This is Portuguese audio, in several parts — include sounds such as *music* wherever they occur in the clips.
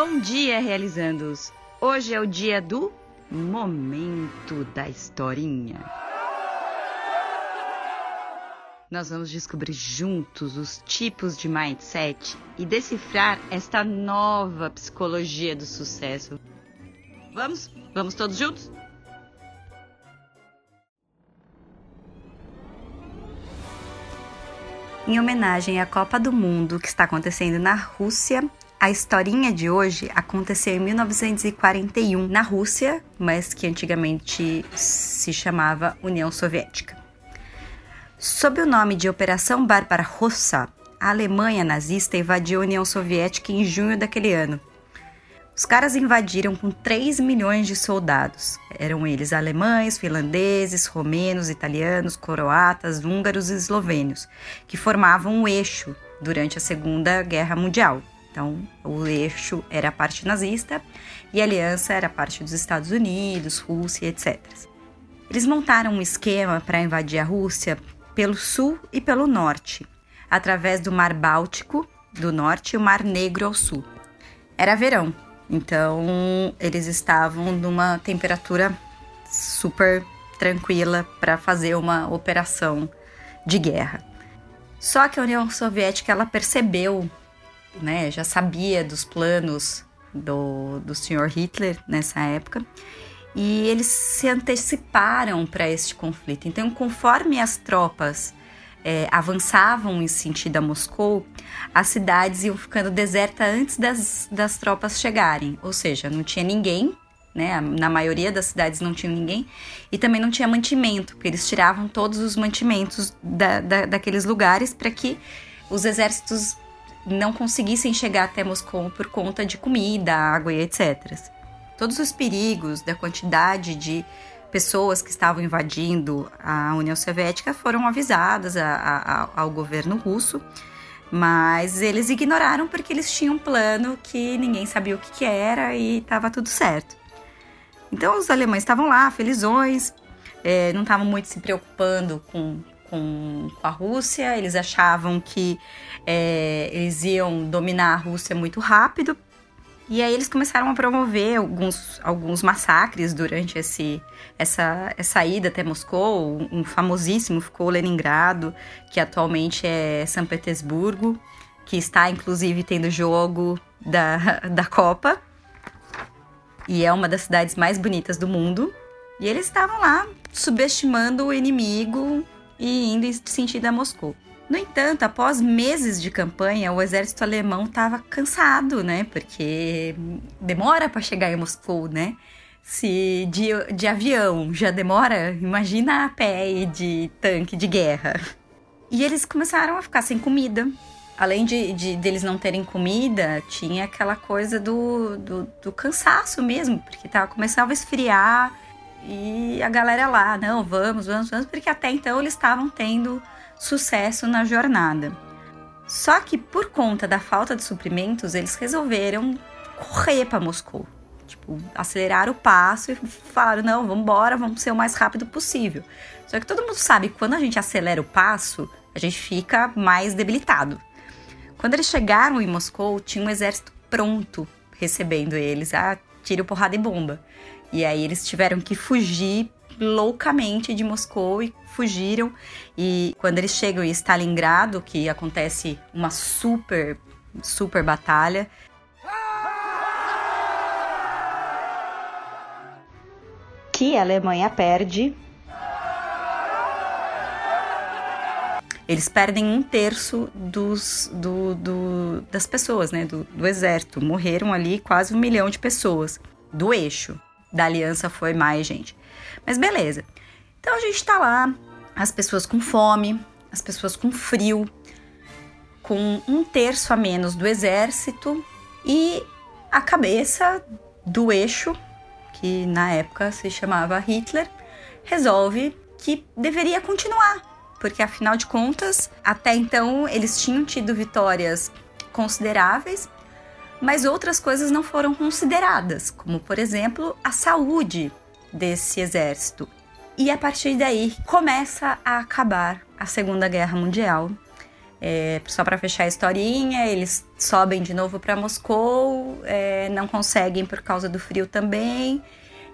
Bom dia, realizandos! Hoje é o dia do Momento da Historinha. Nós vamos descobrir juntos os tipos de mindset e decifrar esta nova psicologia do sucesso. Vamos? Vamos todos juntos? Em homenagem à Copa do Mundo que está acontecendo na Rússia, a historinha de hoje aconteceu em 1941 na Rússia, mas que antigamente se chamava União Soviética. Sob o nome de Operação Bárbara Rossa, a Alemanha nazista invadiu a União Soviética em junho daquele ano. Os caras invadiram com 3 milhões de soldados. Eram eles alemães, finlandeses, romenos, italianos, croatas, húngaros e eslovênios, que formavam um eixo durante a Segunda Guerra Mundial. Então, o eixo era a parte nazista e a aliança era a parte dos Estados Unidos, Rússia, etc. Eles montaram um esquema para invadir a Rússia pelo sul e pelo norte, através do Mar Báltico do norte e o Mar Negro ao sul. Era verão, então eles estavam numa temperatura super tranquila para fazer uma operação de guerra. Só que a União Soviética ela percebeu né, já sabia dos planos do, do senhor Hitler nessa época e eles se anteciparam para este conflito. Então, conforme as tropas é, avançavam em sentido a Moscou, as cidades iam ficando desertas antes das, das tropas chegarem, ou seja, não tinha ninguém. Né? Na maioria das cidades não tinha ninguém e também não tinha mantimento, porque eles tiravam todos os mantimentos da, da, daqueles lugares para que os exércitos não conseguissem chegar até Moscou por conta de comida, água e etc. Todos os perigos da quantidade de pessoas que estavam invadindo a União Soviética foram avisadas a, a, ao governo russo, mas eles ignoraram porque eles tinham um plano que ninguém sabia o que, que era e estava tudo certo. Então os alemães estavam lá, felizões, é, não estavam muito se preocupando com com, com a Rússia, eles achavam que é, eles iam dominar a Rússia muito rápido. E aí eles começaram a promover alguns, alguns massacres durante esse, essa, essa ida até Moscou. Um famosíssimo ficou Leningrado, que atualmente é São Petersburgo, que está inclusive tendo jogo da, *laughs* da Copa. E é uma das cidades mais bonitas do mundo. E eles estavam lá subestimando o inimigo e indo em sentido a Moscou. No entanto, após meses de campanha, o exército alemão estava cansado, né? Porque demora para chegar em Moscou, né? Se de, de avião já demora, imagina a pé e de tanque de guerra. E eles começaram a ficar sem comida. Além de, de deles não terem comida, tinha aquela coisa do, do, do cansaço mesmo, porque tava, começava a esfriar e a galera lá, não, vamos, vamos, vamos, porque até então eles estavam tendo sucesso na jornada. Só que por conta da falta de suprimentos, eles resolveram correr para Moscou. Tipo, acelerar o passo e falaram: não, vamos embora, vamos ser o mais rápido possível. Só que todo mundo sabe que quando a gente acelera o passo, a gente fica mais debilitado. Quando eles chegaram em Moscou, tinha um exército pronto recebendo eles, ah, tiro, porrada e bomba. E aí eles tiveram que fugir loucamente de Moscou e fugiram. E quando eles chegam em Stalingrado, que acontece uma super, super batalha. Que a Alemanha perde. Eles perdem um terço dos, do, do, das pessoas, né? Do, do exército. Morreram ali quase um milhão de pessoas do eixo da aliança foi mais gente. Mas beleza. Então a gente tá lá, as pessoas com fome, as pessoas com frio, com um terço a menos do exército e a cabeça do eixo, que na época se chamava Hitler, resolve que deveria continuar, porque afinal de contas, até então eles tinham tido vitórias consideráveis mas outras coisas não foram consideradas, como por exemplo a saúde desse exército. E a partir daí começa a acabar a Segunda Guerra Mundial. É, só para fechar a historinha, eles sobem de novo para Moscou, é, não conseguem por causa do frio também,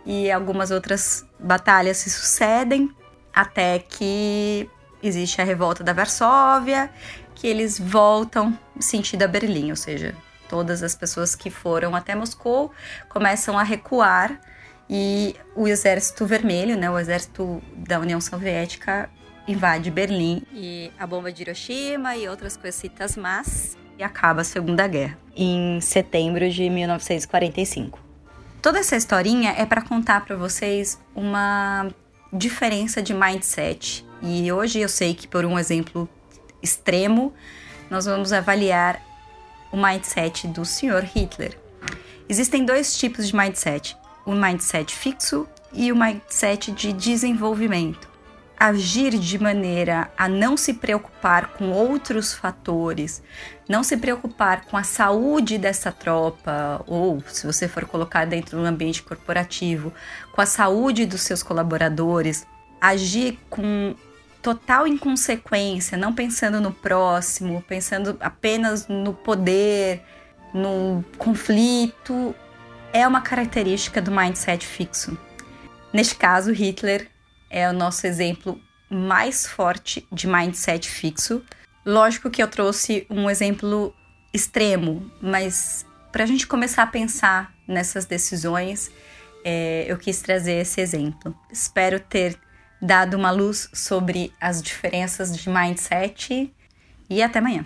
e algumas outras batalhas se sucedem até que existe a revolta da Varsóvia, que eles voltam sentido a Berlim, ou seja, todas as pessoas que foram até Moscou começam a recuar e o exército vermelho, né, o exército da União Soviética invade Berlim e a bomba de Hiroshima e outras coisitas más e acaba a Segunda Guerra em setembro de 1945. Toda essa historinha é para contar para vocês uma diferença de mindset. E hoje eu sei que por um exemplo extremo, nós vamos avaliar o mindset do Sr. Hitler. Existem dois tipos de mindset: o mindset fixo e o mindset de desenvolvimento agir de maneira a não se preocupar com outros fatores, não se preocupar com a saúde dessa tropa, ou se você for colocar dentro do ambiente corporativo, com a saúde dos seus colaboradores, agir com total inconsequência, não pensando no próximo, pensando apenas no poder, no conflito, é uma característica do mindset fixo. Neste caso, Hitler é o nosso exemplo mais forte de mindset fixo. Lógico que eu trouxe um exemplo extremo, mas para a gente começar a pensar nessas decisões, é, eu quis trazer esse exemplo. Espero ter dado uma luz sobre as diferenças de mindset e até amanhã.